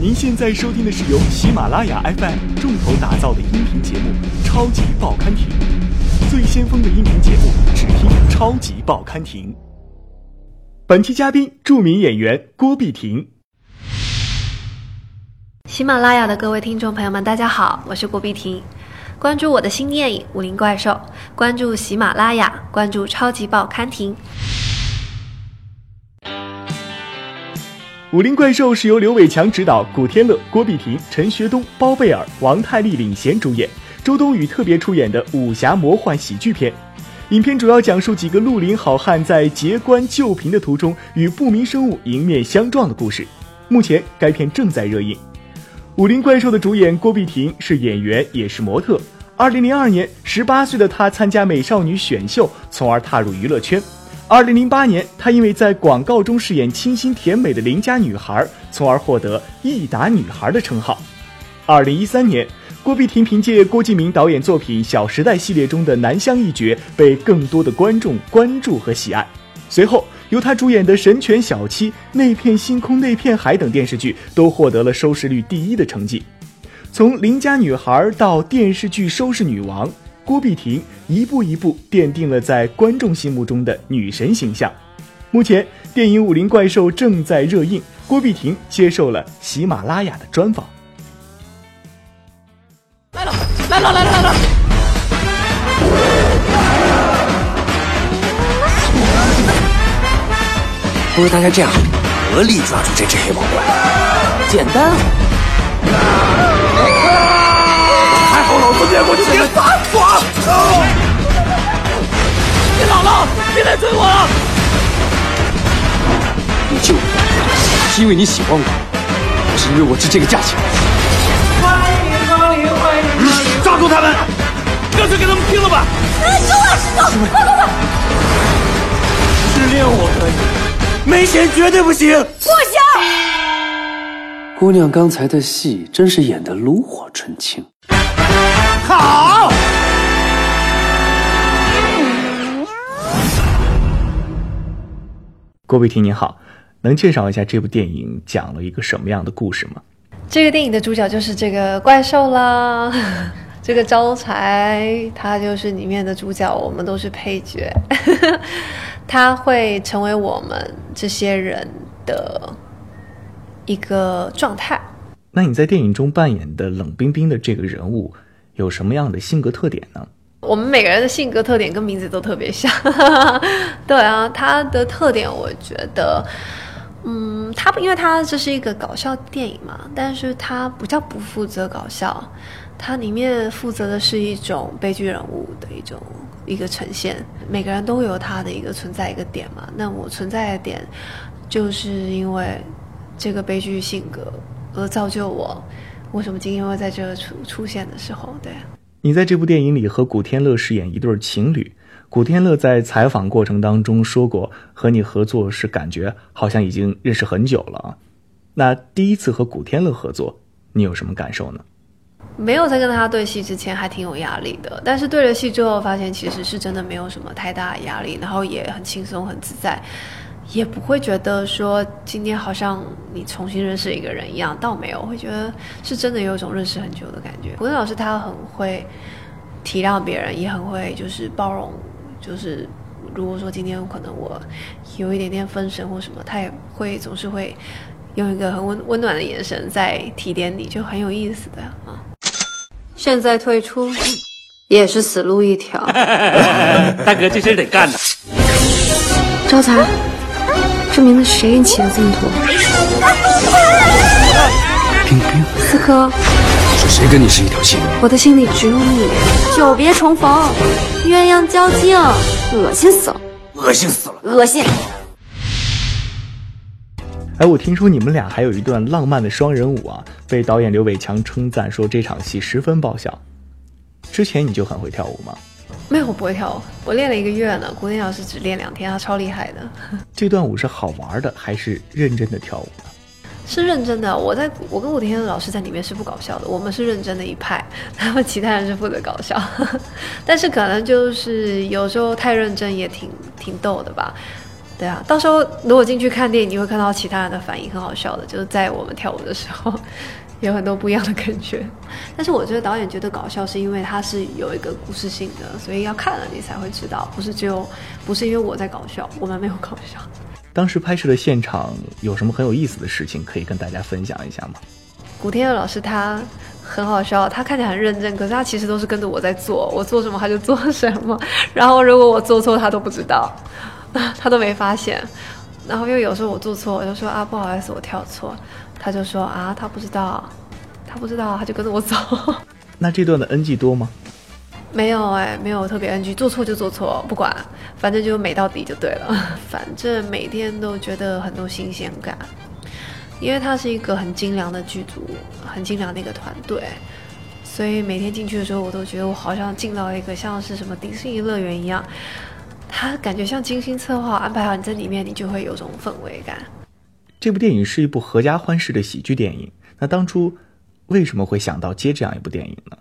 您现在收听的是由喜马拉雅 FM 重头打造的音频节目《超级报刊亭》，最先锋的音频节目，只听《超级报刊亭》。本期嘉宾：著名演员郭碧婷。喜马拉雅的各位听众朋友们，大家好，我是郭碧婷。关注我的新电影《武林怪兽》，关注喜马拉雅，关注超级报刊亭。《武林怪兽》是由刘伟强执导，古天乐、郭碧婷、陈学冬、包贝尔、王太利领衔主演，周冬雨特别出演的武侠魔幻喜剧片。影片主要讲述几个绿林好汉在劫官救贫的途中与不明生物迎面相撞的故事。目前该片正在热映。《武林怪兽》的主演郭碧婷是演员，也是模特。二零零二年，十八岁的她参加美少女选秀，从而踏入娱乐圈。二零零八年，她因为在广告中饰演清新甜美的邻家女孩，从而获得“益达女孩”的称号。二零一三年，郭碧婷凭借郭敬明导演作品《小时代》系列中的南湘一角，被更多的观众关注和喜爱。随后，由她主演的《神犬小七》《那片星空那片海》等电视剧都获得了收视率第一的成绩。从邻家女孩到电视剧收视女王，郭碧婷一步一步奠定了在观众心目中的女神形象。目前，电影《武林怪兽》正在热映，郭碧婷接受了喜马拉雅的专访。来了，来了，来了，来了！不如大家这样，合力抓住这只黑毛怪。简单。老子灭过你爹三爪！别老了，别来追我了！你救我，是因为你喜欢我，还是因为我值这个价钱？欢迎光临，欢迎光临！抓住他们！干脆跟他们拼了吧！哎，救我！救我！快快快！失恋我可以，没钱绝对不行！不行！姑娘刚才的戏真是演得炉火纯青。好。郭碧婷你好，能介绍一下这部电影讲了一个什么样的故事吗？这个电影的主角就是这个怪兽啦，这个招财，他就是里面的主角，我们都是配角。他会成为我们这些人的一个状态。那你在电影中扮演的冷冰冰的这个人物有什么样的性格特点呢？我们每个人的性格特点跟名字都特别像，对啊，他的特点我觉得，嗯，他因为他这是一个搞笑电影嘛，但是他不叫不负责搞笑，它里面负责的是一种悲剧人物的一种一个呈现，每个人都有他的一个存在一个点嘛，那我存在的点就是因为这个悲剧性格而造就我，为什么今天会在这出出现的时候，对。你在这部电影里和古天乐饰演一对情侣。古天乐在采访过程当中说过，和你合作是感觉好像已经认识很久了啊。那第一次和古天乐合作，你有什么感受呢？没有在跟他对戏之前还挺有压力的，但是对了戏之后发现其实是真的没有什么太大的压力，然后也很轻松很自在。也不会觉得说今天好像你重新认识一个人一样，倒没有，会觉得是真的有一种认识很久的感觉。古天老师他很会体谅别人，也很会就是包容，就是如果说今天可能我有一点点分神或什么，他也会总是会用一个很温温暖的眼神在提点你，就很有意思的啊。现在退出也是死路一条。大哥，这事得干呐！招财。这名字谁给你起的这么土？冰冰，四哥，是谁跟你是一条心？我的心里只有你，久别重逢，鸳鸯交颈，恶心死了，恶心死了，恶心。哎，我听说你们俩还有一段浪漫的双人舞啊，被导演刘伟强称赞说这场戏十分爆笑。之前你就很会跳舞吗？没有，我不会跳舞，我练了一个月呢。古典老师只练两天，他超厉害的。这段舞是好玩的，还是认真的跳舞呢？是认真的。我在我跟古天乐老师在里面是不搞笑的，我们是认真的一派，他们其他人是负责搞笑。但是可能就是有时候太认真也挺挺逗的吧。对啊，到时候如果进去看电影，你会看到其他人的反应，很好笑的，就是在我们跳舞的时候，有很多不一样的感觉。但是我觉得导演觉得搞笑，是因为他是有一个故事性的，所以要看了你才会知道，不是只有不是因为我在搞笑，我们没有搞笑。当时拍摄的现场有什么很有意思的事情可以跟大家分享一下吗？古天乐老师他很好笑，他看起来很认真，可是他其实都是跟着我在做，我做什么他就做什么。然后如果我做错，他都不知道。他都没发现，然后又有时候我做错，我就说啊不好意思，我跳错，他就说啊他不知道，他不知道，他就跟着我走。那这段的 NG 多吗？没有哎，没有特别 NG，做错就做错，不管，反正就美到底就对了。反正每天都觉得很多新鲜感，因为它是一个很精良的剧组，很精良的一个团队，所以每天进去的时候，我都觉得我好像进到一个像是什么迪士尼乐园一样。他感觉像精心策划安排好，你在里面你就会有种氛围感。这部电影是一部合家欢式的喜剧电影。那当初为什么会想到接这样一部电影呢？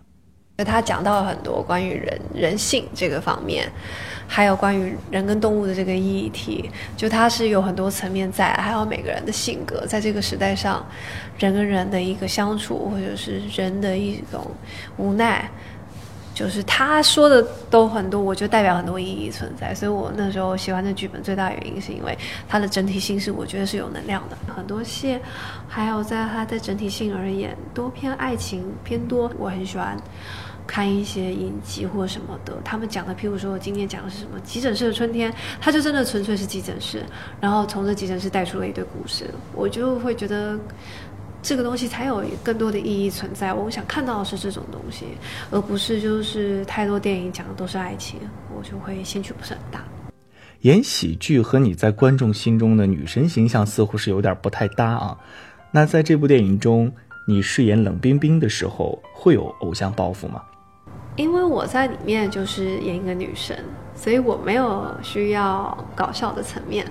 他讲到了很多关于人人性这个方面，还有关于人跟动物的这个议题。就它是有很多层面在，还有每个人的性格，在这个时代上，人跟人的一个相处，或者是人的一种无奈。就是他说的都很多，我就代表很多意义存在，所以我那时候喜欢这剧本最大原因是因为它的整体性是我觉得是有能量的，很多戏，还有在它的整体性而言，多偏爱情偏多，我很喜欢看一些影集或什么的，他们讲的，譬如说我今天讲的是什么急诊室的春天，它就真的纯粹是急诊室，然后从这急诊室带出了一堆故事，我就会觉得。这个东西才有更多的意义存在。我想看到的是这种东西，而不是就是太多电影讲的都是爱情，我就会兴趣不是很大。演喜剧和你在观众心中的女神形象似乎是有点不太搭啊。那在这部电影中，你饰演冷冰冰的时候，会有偶像包袱吗？因为我在里面就是演一个女神，所以我没有需要搞笑的层面，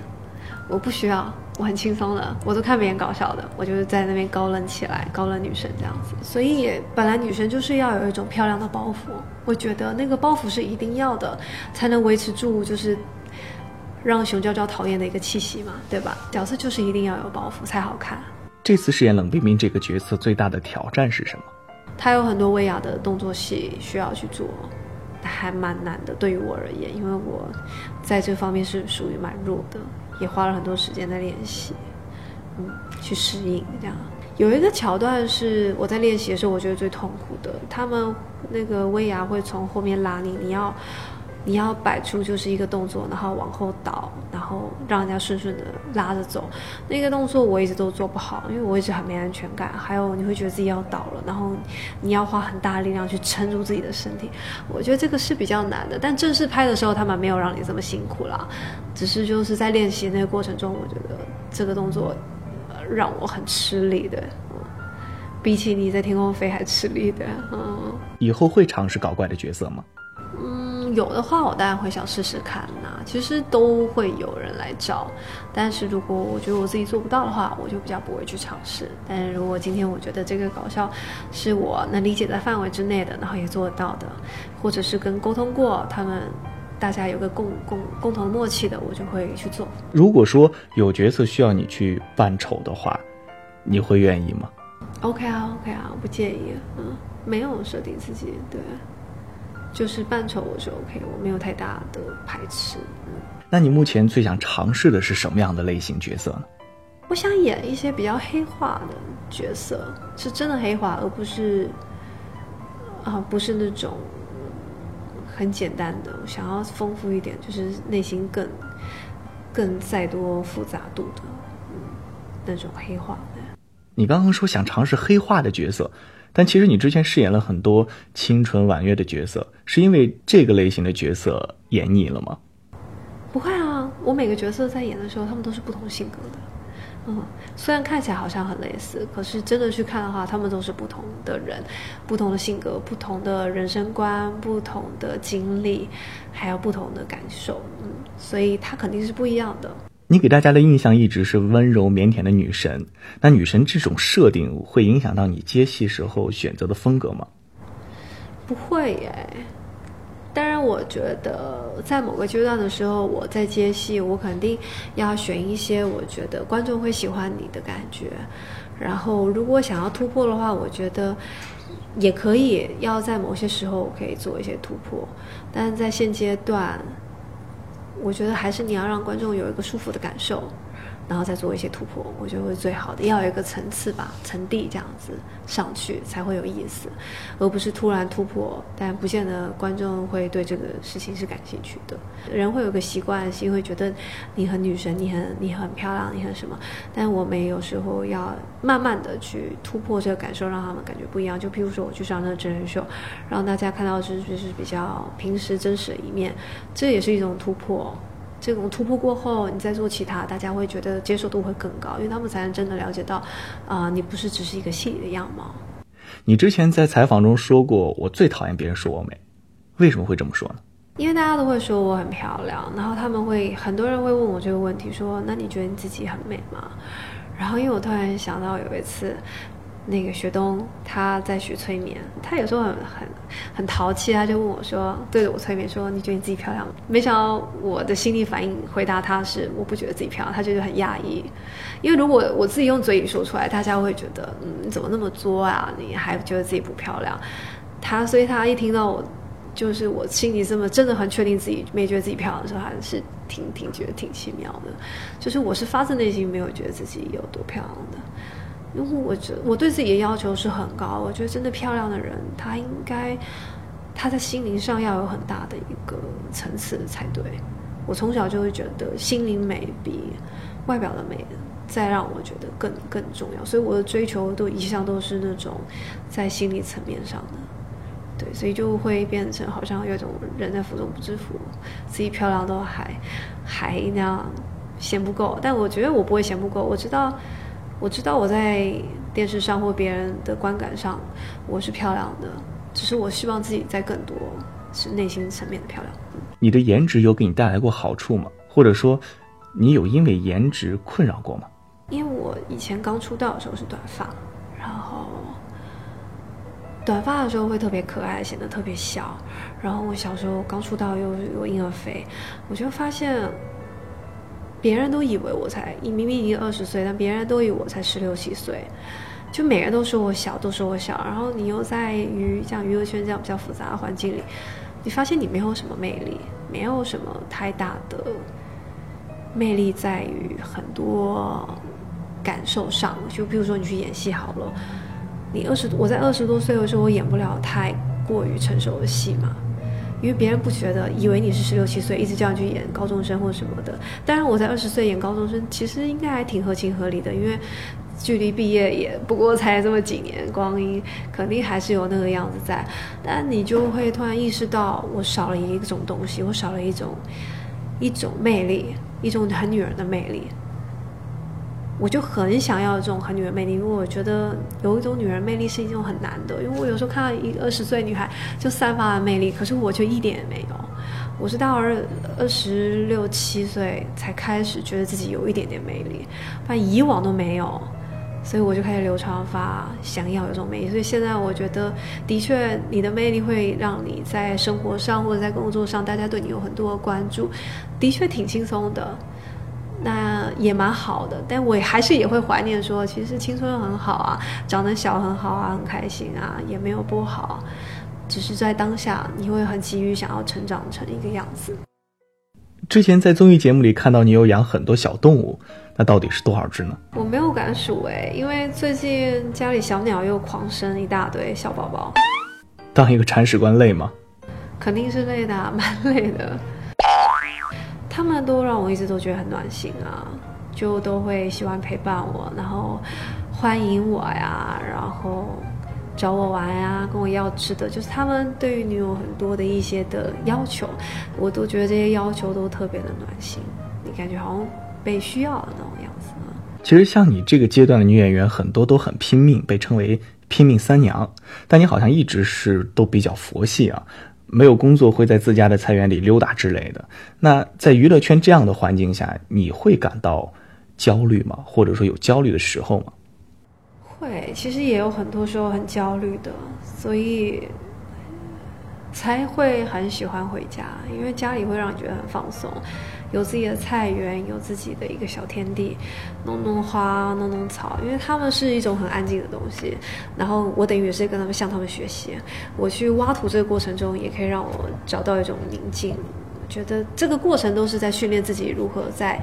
我不需要。我很轻松的，我都看别人搞笑的，我就是在那边高冷起来，高冷女神这样子。所以本来女生就是要有一种漂亮的包袱，我觉得那个包袱是一定要的，才能维持住就是让熊娇娇讨厌的一个气息嘛，对吧？角色就是一定要有包袱才好看。这次饰演冷冰冰这个角色最大的挑战是什么？她有很多威亚的动作戏需要去做，还蛮难的。对于我而言，因为我在这方面是属于蛮弱的。也花了很多时间在练习，嗯，去适应这样。有一个桥段是我在练习的时候，我觉得最痛苦的。他们那个威亚会从后面拉你，你要。你要摆出就是一个动作，然后往后倒，然后让人家顺顺的拉着走。那个动作我一直都做不好，因为我一直很没安全感。还有你会觉得自己要倒了，然后你要花很大力量去撑住自己的身体。我觉得这个是比较难的。但正式拍的时候，他们没有让你这么辛苦啦，只是就是在练习那个过程中，我觉得这个动作让我很吃力的，比起你在天空飞还吃力的。嗯，以后会尝试搞怪的角色吗？有的话，我当然会想试试看呐。其实都会有人来找，但是如果我觉得我自己做不到的话，我就比较不会去尝试。但是如果今天我觉得这个搞笑是我能理解的范围之内的，然后也做得到的，或者是跟沟通过，他们大家有个共共共同默契的，我就会去做。如果说有角色需要你去扮丑的话，你会愿意吗？OK 啊，OK 啊，我不介意。嗯，没有设定自己对。就是扮丑我是 OK，我没有太大的排斥。嗯，那你目前最想尝试的是什么样的类型角色呢？我想演一些比较黑化的角色，是真的黑化，而不是啊，不是那种很简单的。我想要丰富一点，就是内心更更再多复杂度的，嗯，那种黑化的。你刚刚说想尝试黑化的角色。但其实你之前饰演了很多清纯婉约的角色，是因为这个类型的角色演腻了吗？不会啊，我每个角色在演的时候，他们都是不同性格的。嗯，虽然看起来好像很类似，可是真的去看的话，他们都是不同的人，不同的性格，不同的人生观，不同的经历，还有不同的感受。嗯，所以他肯定是不一样的。你给大家的印象一直是温柔腼腆的女神，那女神这种设定会影响到你接戏时候选择的风格吗？不会耶，当然，我觉得在某个阶段的时候，我在接戏，我肯定要选一些我觉得观众会喜欢你的感觉。然后，如果想要突破的话，我觉得也可以要在某些时候我可以做一些突破。但是在现阶段，我觉得还是你要让观众有一个舒服的感受。然后再做一些突破，我觉得会最好的。要有一个层次吧，层递这样子上去才会有意思，而不是突然突破，但不见得观众会对这个事情是感兴趣的。人会有个习惯性，会觉得你很女神，你很你很漂亮，你很什么。但我们有时候要慢慢的去突破这个感受，让他们感觉不一样。就譬如说我去上那个真人秀，让大家看到是就是比较平时真实的一面，这也是一种突破。这种突破过后，你再做其他，大家会觉得接受度会更高，因为他们才能真的了解到，啊，你不是只是一个戏里的样貌。你之前在采访中说过，我最讨厌别人说我美，为什么会这么说呢？因为大家都会说我很漂亮，然后他们会很多人会问我这个问题，说那你觉得你自己很美吗？然后因为我突然想到有一次。那个学东他在学催眠，他有时候很很很淘气，他就问我说，对着我催眠说：“你觉得你自己漂亮吗？”没想到我的心理反应回答他是：“我不觉得自己漂亮。”他觉得很压抑，因为如果我自己用嘴里说出来，大家会觉得：“嗯，你怎么那么作啊？你还觉得自己不漂亮？”他所以他一听到我就是我心里这么真的很确定自己没觉得自己漂亮的时候，还是挺挺觉得挺奇妙的，就是我是发自内心没有觉得自己有多漂亮的。因为我觉得我对自己的要求是很高，我觉得真的漂亮的人，他应该他在心灵上要有很大的一个层次才对。我从小就会觉得心灵美比外表的美再让我觉得更更重要，所以我的追求都一向都是那种在心理层面上的。对，所以就会变成好像有一种人在福中不知福，自己漂亮都还还那样嫌不够，但我觉得我不会嫌不够，我知道。我知道我在电视上或别人的观感上我是漂亮的，只是我希望自己在更多是内心层面的漂亮。你的颜值有给你带来过好处吗？或者说，你有因为颜值困扰过吗？因为我以前刚出道的时候是短发，然后短发的时候会特别可爱，显得特别小。然后我小时候刚出道又有婴儿肥，我就发现。别人都以为我才，你明明已经二十岁，但别人都以为我才十六七岁，就每个人都说我小，都说我小。然后你又在于像娱乐圈这样比较复杂的环境里，你发现你没有什么魅力，没有什么太大的魅力，在于很多感受上。就比如说你去演戏好了，你二十，我在二十多岁的时候，我演不了太过于成熟的戏嘛。因为别人不觉得，以为你是十六七岁，一直这样去演高中生或什么的。当然，我在二十岁演高中生，其实应该还挺合情合理的，因为距离毕业也不过才这么几年光阴，肯定还是有那个样子在。但你就会突然意识到，我少了一种东西，我少了一种一种魅力，一种很女人的魅力。我就很想要这种很女人魅力，因为我觉得有一种女人魅力是一种很难的。因为我有时候看到一二十岁女孩就散发了魅力，可是我却一点也没有。我是到二二十六七岁才开始觉得自己有一点点魅力，但以往都没有，所以我就开始留长发，想要有这种魅力。所以现在我觉得，的确你的魅力会让你在生活上或者在工作上，大家对你有很多关注，的确挺轻松的。那也蛮好的，但我还是也会怀念说，其实青春很好啊，长得小很好啊，很开心啊，也没有不好，只是在当下你会很急于想要成长成一个样子。之前在综艺节目里看到你有养很多小动物，那到底是多少只呢？我没有敢数哎，因为最近家里小鸟又狂生一大堆小宝宝。当一个铲屎官累吗？肯定是累的，蛮累的。他们都让我一直都觉得很暖心啊，就都会喜欢陪伴我，然后欢迎我呀，然后找我玩呀，跟我要吃的，就是他们对于你有很多的一些的要求，我都觉得这些要求都特别的暖心，你感觉好像被需要的那种样子。其实像你这个阶段的女演员，很多都很拼命，被称为拼命三娘，但你好像一直是都比较佛系啊。没有工作会在自家的菜园里溜达之类的。那在娱乐圈这样的环境下，你会感到焦虑吗？或者说有焦虑的时候吗？会，其实也有很多时候很焦虑的。所以才会很喜欢回家，因为家里会让你觉得很放松，有自己的菜园，有自己的一个小天地，弄弄花，弄弄草，因为他们是一种很安静的东西。然后我等于也是跟他们向他们学习，我去挖土这个过程中，也可以让我找到一种宁静。觉得这个过程都是在训练自己如何在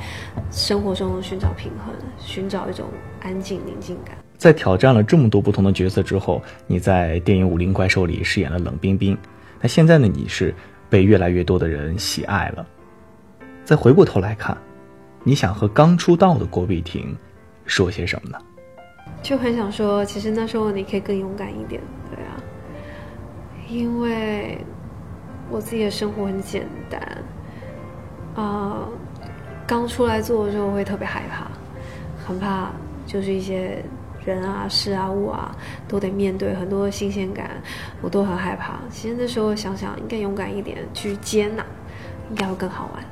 生活中寻找平衡，寻找一种安静宁静感。在挑战了这么多不同的角色之后，你在电影《武林怪兽》里饰演了冷冰冰。那现在呢？你是被越来越多的人喜爱了。再回过头来看，你想和刚出道的郭碧婷说些什么呢？就很想说，其实那时候你可以更勇敢一点，对啊，因为我自己的生活很简单，啊，刚出来做的时候会特别害怕，很怕就是一些。人啊，事啊，物啊，都得面对很多新鲜感，我都很害怕。其实那时候想想，应该勇敢一点去接纳，应该会更好玩。